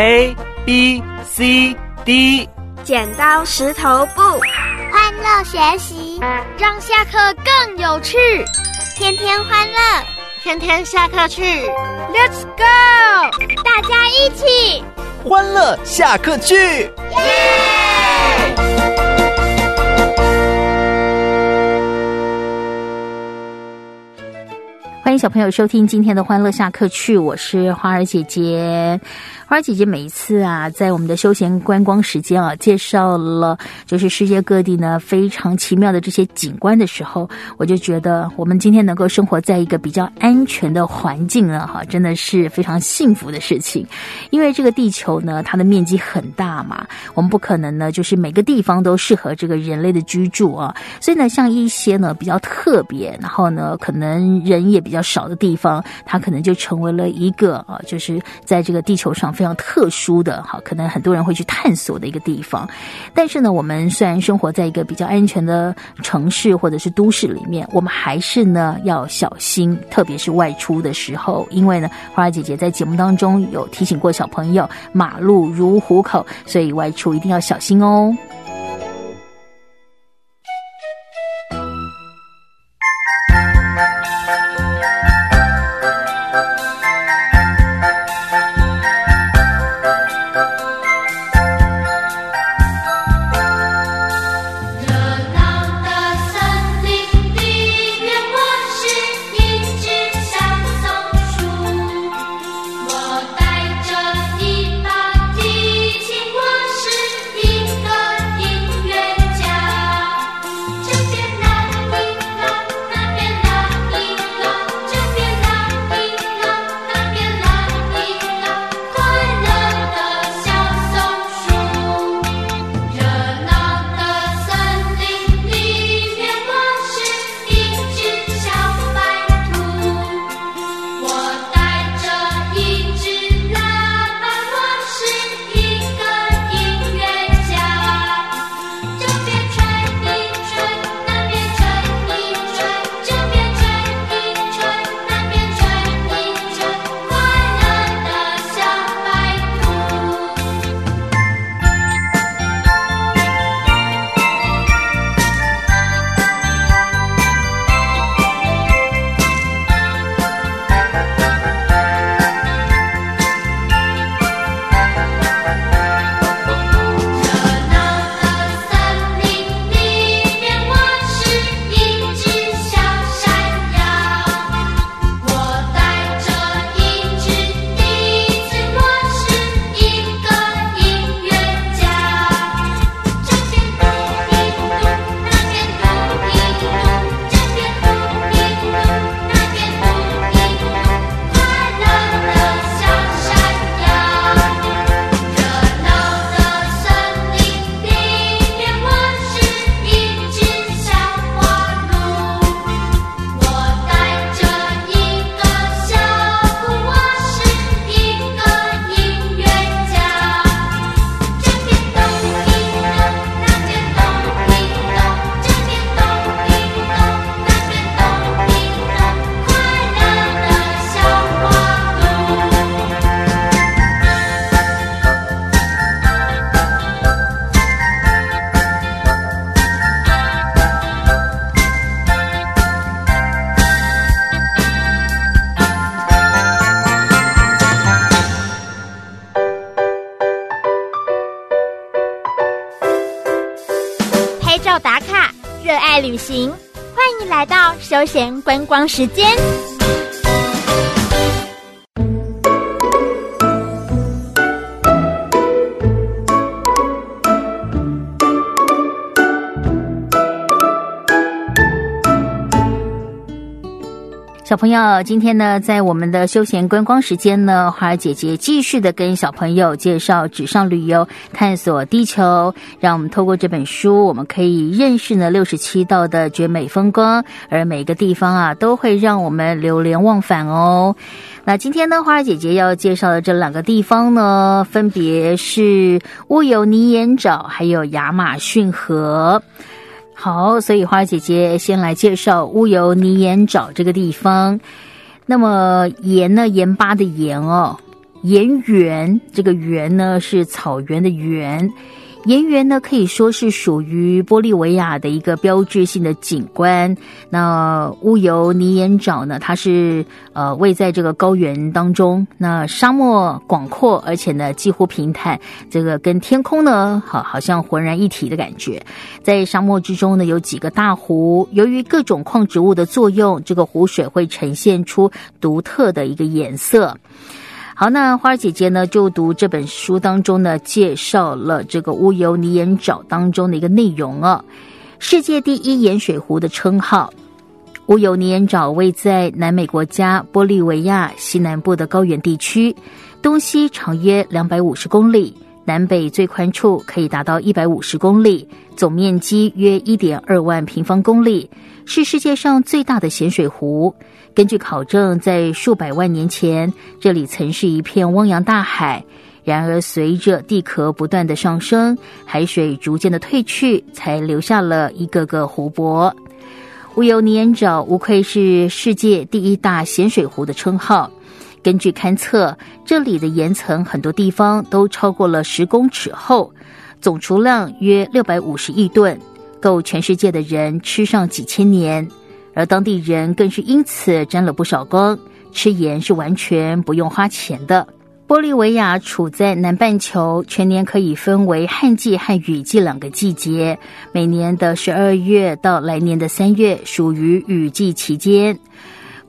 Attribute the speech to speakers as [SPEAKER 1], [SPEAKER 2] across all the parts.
[SPEAKER 1] A B C D，
[SPEAKER 2] 剪刀石头布，
[SPEAKER 3] 欢乐学习，
[SPEAKER 4] 让下课更有趣，
[SPEAKER 3] 天天欢乐，
[SPEAKER 4] 天天下课去
[SPEAKER 2] ，Let's go，
[SPEAKER 3] 大家一起。
[SPEAKER 1] 欢乐下课去，耶！
[SPEAKER 5] 欢迎小朋友收听今天的欢乐下课去，我是花儿姐姐。花姐姐每一次啊，在我们的休闲观光时间啊，介绍了就是世界各地呢非常奇妙的这些景观的时候，我就觉得我们今天能够生活在一个比较安全的环境了哈，真的是非常幸福的事情。因为这个地球呢，它的面积很大嘛，我们不可能呢就是每个地方都适合这个人类的居住啊，所以呢，像一些呢比较特别，然后呢可能人也比较少的地方，它可能就成为了一个啊，就是在这个地球上。非常特殊的哈，可能很多人会去探索的一个地方。但是呢，我们虽然生活在一个比较安全的城市或者是都市里面，我们还是呢要小心，特别是外出的时候。因为呢，花花姐姐在节目当中有提醒过小朋友，马路如虎口，所以外出一定要小心哦。
[SPEAKER 4] 行，欢迎来到休闲观光时间。
[SPEAKER 5] 小朋友，今天呢，在我们的休闲观光时间呢，花儿姐姐继续的跟小朋友介绍纸上旅游，探索地球。让我们透过这本书，我们可以认识呢六十七道的绝美风光，而每个地方啊，都会让我们流连忘返哦。那今天呢，花儿姐姐要介绍的这两个地方呢，分别是乌尤尼盐沼，还有亚马逊河。好，所以花儿姐姐先来介绍乌尤尼盐沼这个地方。那么盐呢，盐巴的盐哦，盐源，这个源呢是草原的源。盐原呢，可以说是属于玻利维亚的一个标志性的景观。那乌尤尼盐沼呢，它是呃位在这个高原当中。那沙漠广阔，而且呢几乎平坦，这个跟天空呢，好好像浑然一体的感觉。在沙漠之中呢，有几个大湖，由于各种矿植物的作用，这个湖水会呈现出独特的一个颜色。好，那花儿姐姐呢就读这本书当中呢，介绍了这个乌尤尼盐沼当中的一个内容啊，世界第一盐水湖的称号。乌尤尼盐沼位在南美国家玻利维亚西南部的高原地区，东西长约两百五十公里，南北最宽处可以达到一百五十公里，总面积约一点二万平方公里，是世界上最大的咸水湖。根据考证，在数百万年前，这里曾是一片汪洋大海。然而，随着地壳不断的上升，海水逐渐的退去，才留下了一个个湖泊。乌尤尼盐沼无愧是世界第一大咸水湖的称号。根据勘测，这里的岩层很多地方都超过了十公尺厚，总储量约六百五十亿吨，够全世界的人吃上几千年。而当地人更是因此沾了不少光，吃盐是完全不用花钱的。玻利维亚处在南半球，全年可以分为旱季和雨季两个季节。每年的十二月到来年的三月属于雨季期间，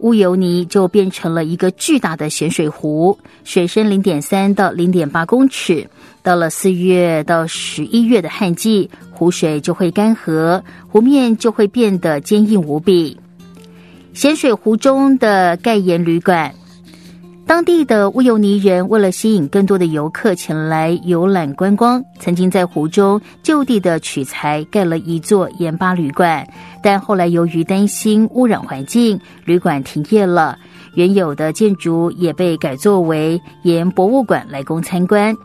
[SPEAKER 5] 乌油泥就变成了一个巨大的咸水湖，水深零点三到零点八公尺。到了四月到十一月的旱季，湖水就会干涸，湖面就会变得坚硬无比。咸水湖中的盖岩旅馆，当地的乌尤尼人为了吸引更多的游客前来游览观光，曾经在湖中就地的取材盖了一座盐巴旅馆，但后来由于担心污染环境，旅馆停业了，原有的建筑也被改作为盐博物馆来供参观。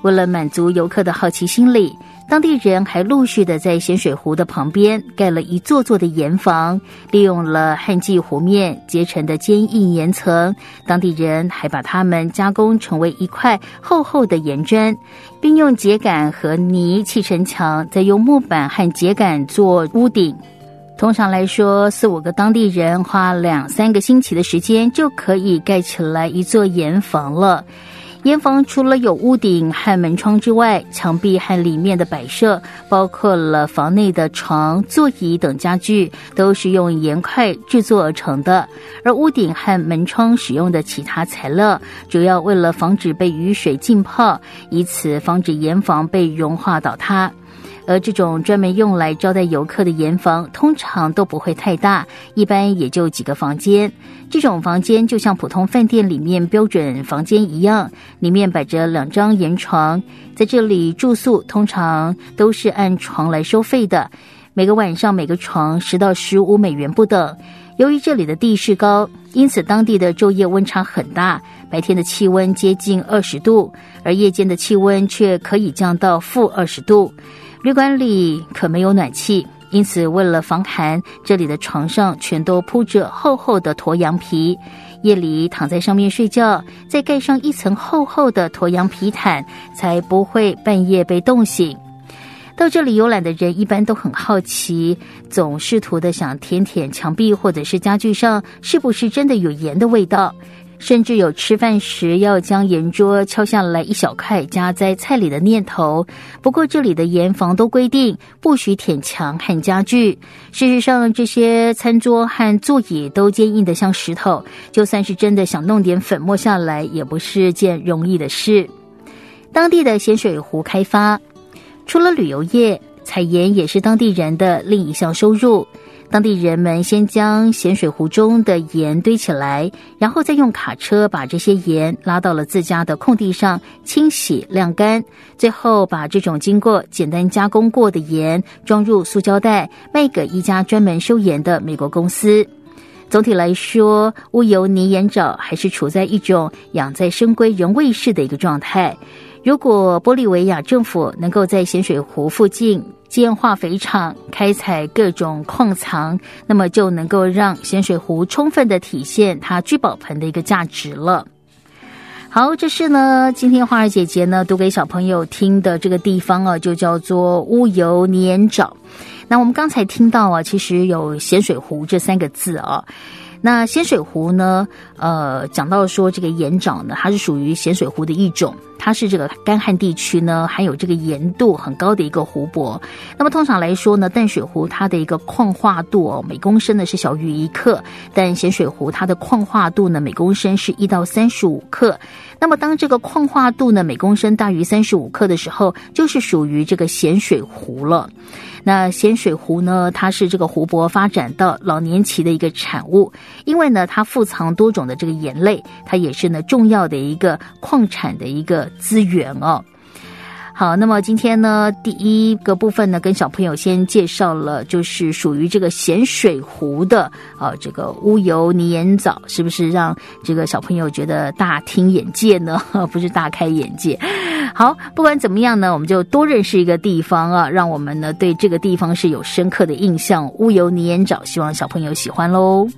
[SPEAKER 5] 为了满足游客的好奇心理，当地人还陆续的在咸水湖的旁边盖了一座座的盐房，利用了旱季湖面结成的坚硬岩层，当地人还把它们加工成为一块厚厚的岩砖，并用秸秆和泥砌成墙，再用木板和秸秆做屋顶。通常来说，四五个当地人花两三个星期的时间就可以盖起来一座盐房了。岩房除了有屋顶和门窗之外，墙壁和里面的摆设，包括了房内的床、座椅等家具，都是用岩块制作而成的。而屋顶和门窗使用的其他材料，主要为了防止被雨水浸泡，以此防止岩房被融化倒塌。而这种专门用来招待游客的盐房，通常都不会太大，一般也就几个房间。这种房间就像普通饭店里面标准房间一样，里面摆着两张盐床。在这里住宿通常都是按床来收费的，每个晚上每个床十到十五美元不等。由于这里的地势高，因此当地的昼夜温差很大，白天的气温接近二十度，而夜间的气温却可以降到负二十度。旅馆里可没有暖气，因此为了防寒，这里的床上全都铺着厚厚的驼羊皮。夜里躺在上面睡觉，再盖上一层厚厚的驼羊皮毯，才不会半夜被冻醒。到这里游览的人一般都很好奇，总试图的想舔舔墙壁或者是家具上是不是真的有盐的味道。甚至有吃饭时要将盐桌敲下来一小块夹在菜里的念头。不过这里的盐房都规定不许舔墙和家具。事实上，这些餐桌和座椅都坚硬的像石头，就算是真的想弄点粉末下来，也不是件容易的事。当地的咸水湖开发，除了旅游业，采盐也是当地人的另一项收入。当地人们先将咸水湖中的盐堆起来，然后再用卡车把这些盐拉到了自家的空地上清洗晾干，最后把这种经过简单加工过的盐装入塑胶袋，卖给一家专门收盐的美国公司。总体来说，乌尤尼盐沼还是处在一种养在深闺人未识的一个状态。如果玻利维亚政府能够在咸水湖附近建化肥厂、开采各种矿藏，那么就能够让咸水湖充分的体现它聚宝盆的一个价值了。好，这是呢，今天花儿姐姐呢读给小朋友听的这个地方啊，就叫做乌油黏沼。那我们刚才听到啊，其实有咸水湖这三个字啊。那咸水湖呢，呃，讲到说这个盐沼呢，它是属于咸水湖的一种。它是这个干旱地区呢，含有这个盐度很高的一个湖泊。那么通常来说呢，淡水湖它的一个矿化度哦，每公升呢是小于一克，但咸水湖它的矿化度呢，每公升是一到三十五克。那么当这个矿化度呢每公升大于三十五克的时候，就是属于这个咸水湖了。那咸水湖呢，它是这个湖泊发展到老年期的一个产物，因为呢它富藏多种的这个盐类，它也是呢重要的一个矿产的一个。资源哦，好，那么今天呢，第一个部分呢，跟小朋友先介绍了，就是属于这个咸水湖的啊，这个乌油泥岩藻，是不是让这个小朋友觉得大听眼界呢？不是大开眼界。好，不管怎么样呢，我们就多认识一个地方啊，让我们呢对这个地方是有深刻的印象。乌油泥岩藻，希望小朋友喜欢喽。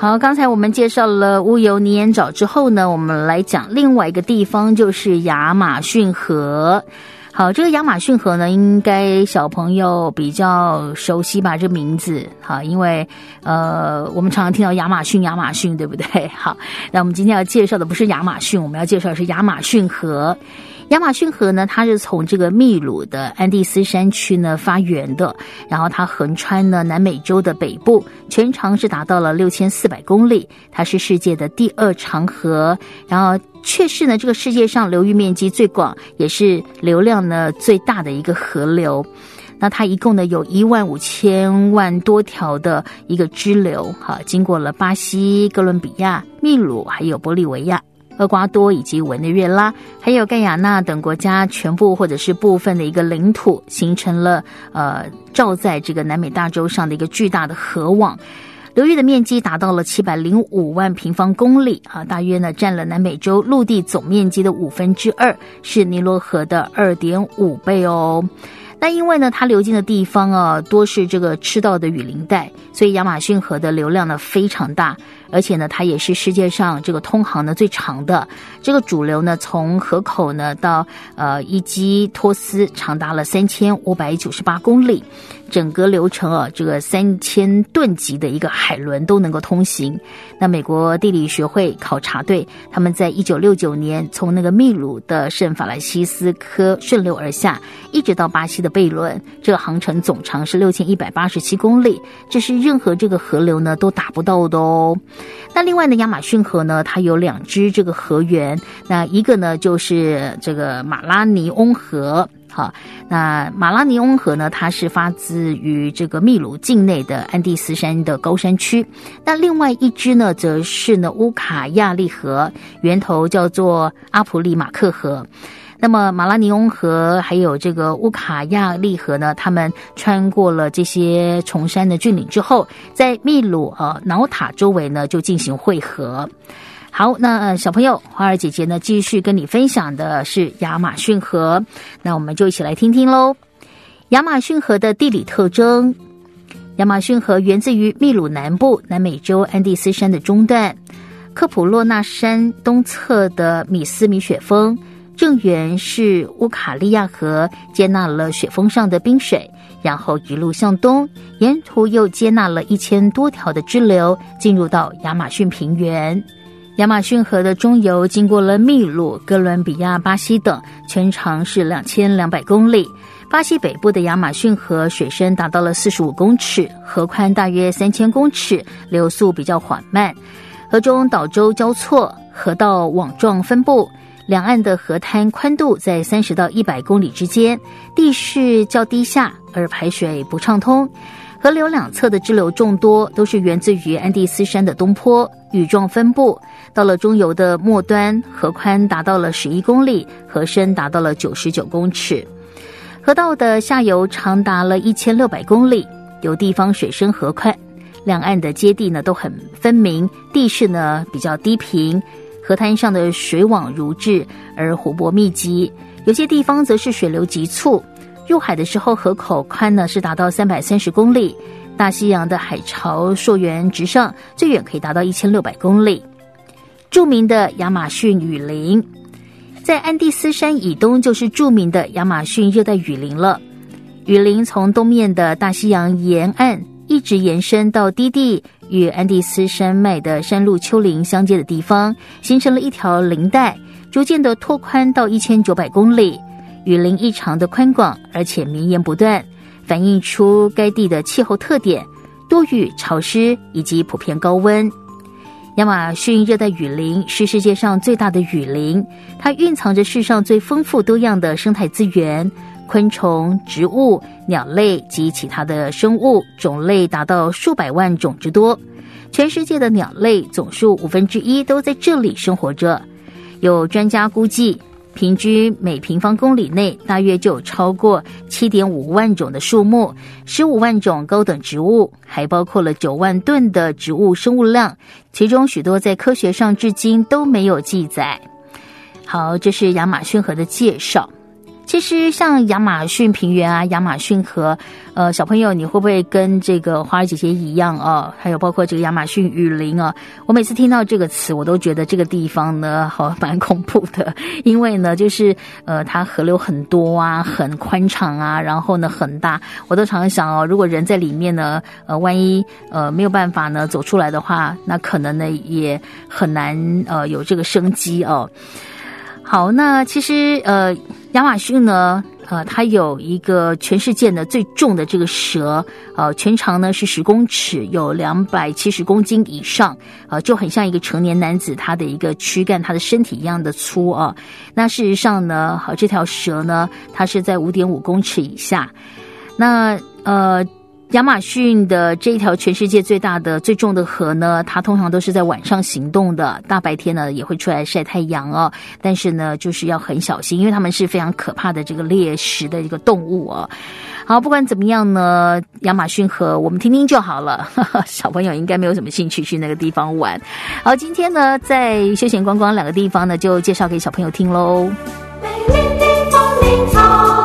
[SPEAKER 5] 好，刚才我们介绍了乌尤尼岩沼之后呢，我们来讲另外一个地方，就是亚马逊河。好，这个亚马逊河呢，应该小朋友比较熟悉吧？这名字，好，因为呃，我们常常听到亚马逊，亚马逊，对不对？好，那我们今天要介绍的不是亚马逊，我们要介绍的是亚马逊河。亚马逊河呢，它是从这个秘鲁的安第斯山区呢发源的，然后它横穿呢南美洲的北部，全长是达到了六千四百公里，它是世界的第二长河，然后却是呢这个世界上流域面积最广，也是流量呢最大的一个河流。那它一共呢有一万五千万多条的一个支流，哈，经过了巴西、哥伦比亚、秘鲁还有玻利维亚。厄瓜多以及委内瑞拉，还有盖亚纳等国家全部或者是部分的一个领土，形成了呃罩在这个南美大洲上的一个巨大的河网。流域的面积达到了七百零五万平方公里啊，大约呢占了南美洲陆地总面积的五分之二，是尼罗河的二点五倍哦。那因为呢，它流经的地方啊，多是这个赤道的雨林带，所以亚马逊河的流量呢非常大，而且呢，它也是世界上这个通航呢最长的。这个主流呢，从河口呢到呃伊基托斯，长达了三千五百九十八公里。整个流程啊，这个三千吨级的一个海轮都能够通行。那美国地理学会考察队他们在一九六九年从那个秘鲁的圣法兰西斯科顺流而下，一直到巴西的贝伦，这个航程总长是六千一百八十七公里，这是任何这个河流呢都达不到的哦。那另外呢，亚马逊河呢，它有两支这个河源，那一个呢就是这个马拉尼翁河。好，那马拉尼翁河呢？它是发自于这个秘鲁境内的安第斯山的高山区。那另外一支呢，则是呢乌卡亚利河，源头叫做阿普利马克河。那么马拉尼翁河还有这个乌卡亚利河呢，他们穿过了这些崇山的峻岭之后，在秘鲁呃瑙塔周围呢就进行汇合。好，那小朋友花儿姐姐呢，继续跟你分享的是亚马逊河。那我们就一起来听听喽。亚马逊河的地理特征：亚马逊河源自于秘鲁南部南美洲安第斯山的中段，科普洛纳山东侧的米斯米雪峰，正源是乌卡利亚河，接纳了雪峰上的冰水，然后一路向东，沿途又接纳了一千多条的支流，进入到亚马逊平原。亚马逊河的中游经过了秘鲁、哥伦比亚、巴西等，全长是两千两百公里。巴西北部的亚马逊河水深达到了四十五公尺，河宽大约三千公尺，流速比较缓慢。河中岛洲交错，河道网状分布，两岸的河滩宽度在三十到一百公里之间，地势较低下，而排水不畅通。河流两侧的支流众多，都是源自于安第斯山的东坡，雨状分布。到了中游的末端，河宽达到了十一公里，河深达到了九十九公尺。河道的下游长达了一千六百公里，有地方水深河宽，两岸的接地呢都很分明，地势呢比较低平，河滩上的水网如织，而湖泊密集。有些地方则是水流急促，入海的时候河口宽呢是达到三百三十公里。大西洋的海潮溯源直上，最远可以达到一千六百公里。著名的亚马逊雨林，在安第斯山以东就是著名的亚马逊热带雨林了。雨林从东面的大西洋沿岸一直延伸到低地与安第斯山脉的山路丘陵相接的地方，形成了一条林带，逐渐的拓宽到一千九百公里。雨林异常的宽广，而且绵延不断，反映出该地的气候特点：多雨、潮湿以及普遍高温。亚马逊热带雨林是世界上最大的雨林，它蕴藏着世上最丰富多样的生态资源，昆虫、植物、鸟类及其他的生物种类达到数百万种之多。全世界的鸟类总数五分之一都在这里生活着。有专家估计。平均每平方公里内大约就有超过七点五万种的树木，十五万种高等植物，还包括了九万吨的植物生物量，其中许多在科学上至今都没有记载。好，这是亚马逊河的介绍。其实像亚马逊平原啊，亚马逊河，呃，小朋友你会不会跟这个花儿姐姐一样啊？还有包括这个亚马逊雨林啊，我每次听到这个词，我都觉得这个地方呢，好蛮恐怖的，因为呢，就是呃，它河流很多啊，很宽敞啊，然后呢很大，我都常常想哦，如果人在里面呢，呃，万一呃没有办法呢走出来的话，那可能呢也很难呃有这个生机哦。好，那其实呃，亚马逊呢，呃，它有一个全世界呢最重的这个蛇，呃，全长呢是十公尺，有两百七十公斤以上，呃，就很像一个成年男子他的一个躯干，他的身体一样的粗啊。那事实上呢，好，这条蛇呢，它是在五点五公尺以下。那呃。亚马逊的这一条全世界最大的、最重的河呢，它通常都是在晚上行动的，大白天呢也会出来晒太阳哦。但是呢，就是要很小心，因为它们是非常可怕的这个猎食的一个动物哦。好，不管怎么样呢，亚马逊河我们听听就好了。小朋友应该没有什么兴趣去那个地方玩。好，今天呢，在休闲观光两个地方呢，就介绍给小朋友听喽。
[SPEAKER 6] 美丽的风铃草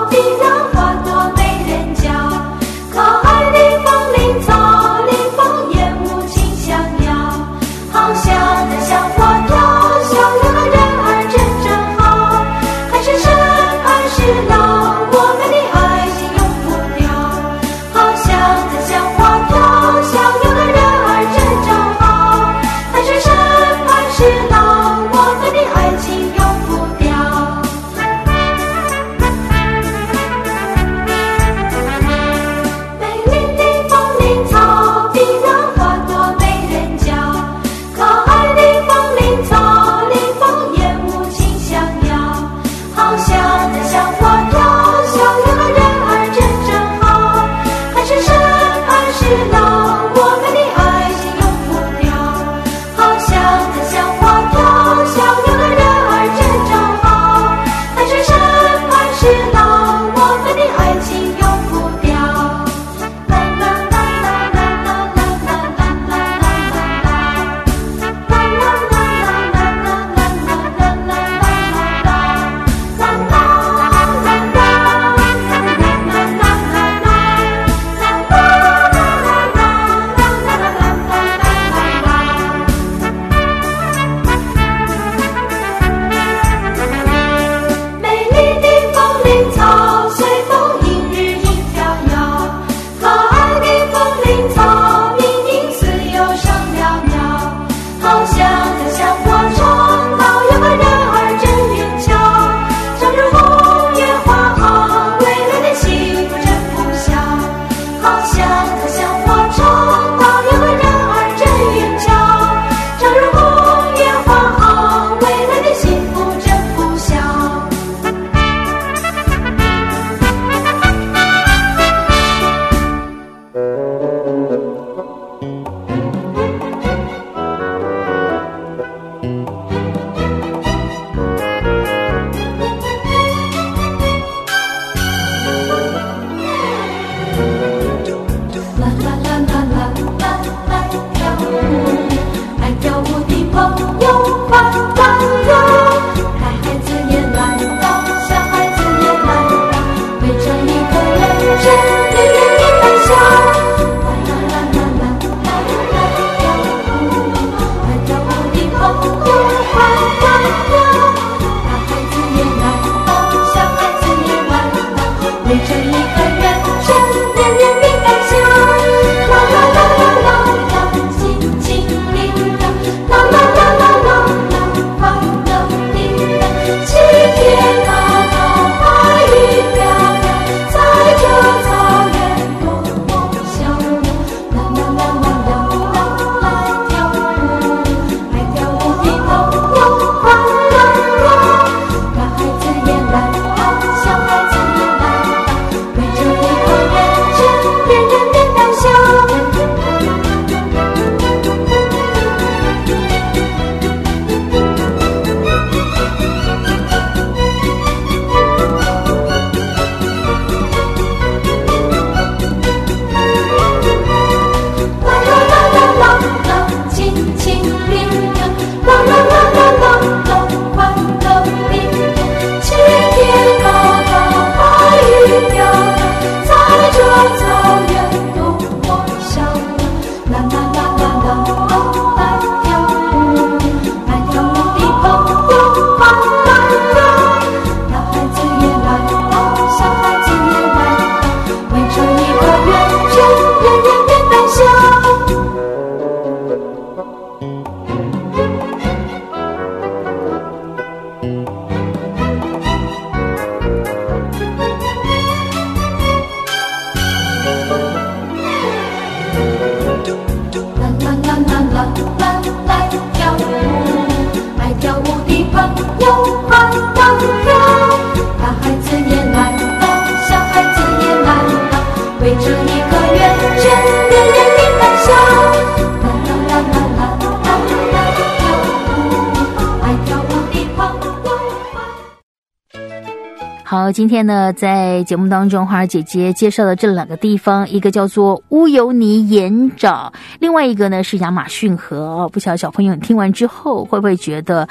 [SPEAKER 6] 好，
[SPEAKER 5] 今天呢，在节目当中，花儿姐姐介绍的这两个地方，一个叫做乌尤尼盐沼，另外一个呢是亚马逊河。不晓得小朋友听完之后会不会觉得，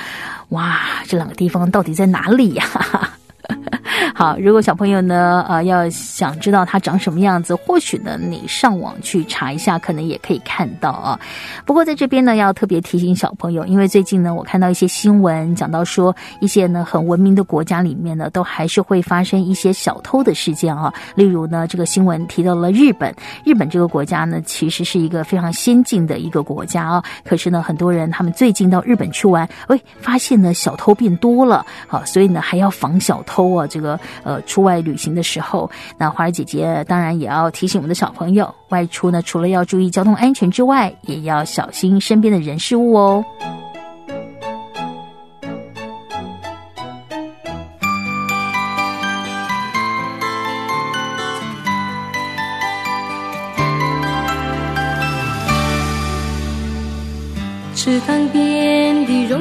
[SPEAKER 5] 哇，这两个地方到底在哪里呀？好，如果小朋友呢，呃，要想知道它长什么样子，或许呢，你上网去查一下，可能也可以看到啊。不过在这边呢，要特别提醒小朋友，因为最近呢，我看到一些新闻讲到说，一些呢很文明的国家里面呢，都还是会发生一些小偷的事件啊。例如呢，这个新闻提到了日本，日本这个国家呢，其实是一个非常先进的一个国家啊。可是呢，很多人他们最近到日本去玩，哎，发现呢小偷变多了，好，所以呢还要防小偷啊。这个呃，出外旅行的时候，那花儿姐姐当然也要提醒我们的小朋友，外出呢，除了要注意交通安全之外，也要小心身边的人事物哦。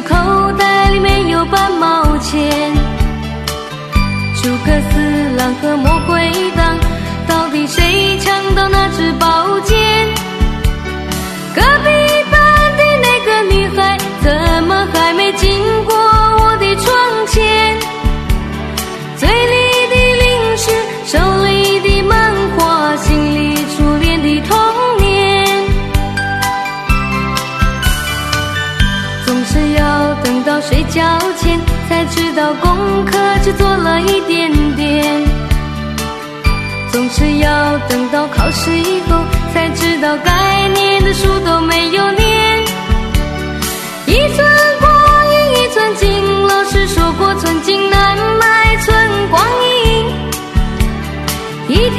[SPEAKER 7] 口袋里没有半毛钱。诸葛四郎和魔鬼党，到底谁抢到那支宝剑？道功课只做了一点点。总是要等到考试以后，才知道该念的书都没有念。一寸光阴一寸金，老师说过寸金难买寸光阴。一天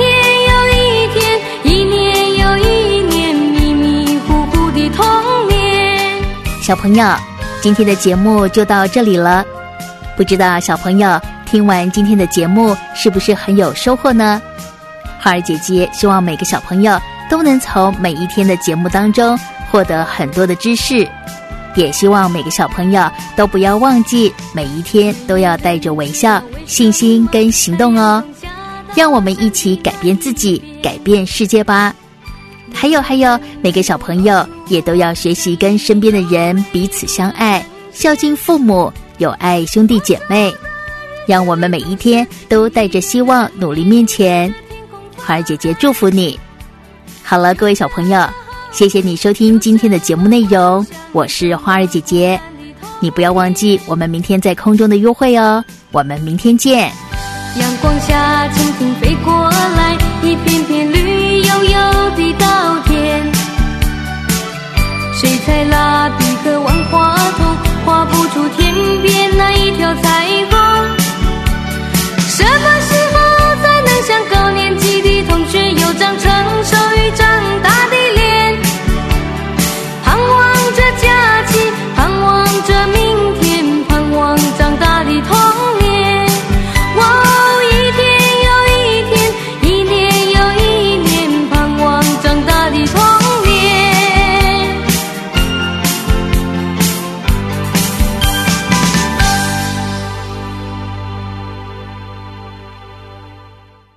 [SPEAKER 7] 又一天，一年又一年，迷迷糊糊的童年。
[SPEAKER 5] 小朋友，今天的节目就到这里了。不知道小朋友听完今天的节目是不是很有收获呢？花儿姐姐希望每个小朋友都能从每一天的节目当中获得很多的知识，也希望每个小朋友都不要忘记每一天都要带着微笑、信心跟行动哦。让我们一起改变自己，改变世界吧。还有还有，每个小朋友也都要学习跟身边的人彼此相爱，孝敬父母，有爱兄弟姐妹。让我们每一天都带着希望努力面前。花儿姐姐祝福你。好了，各位小朋友，谢谢你收听今天的节目内容，我是花儿姐姐。你不要忘记我们明天在空中的约会哦，我们明天见。
[SPEAKER 7] 阳光下，蜻蜓飞过来，一片片绿油油的稻田。水彩蜡笔和万花筒，画不出天边那一条彩虹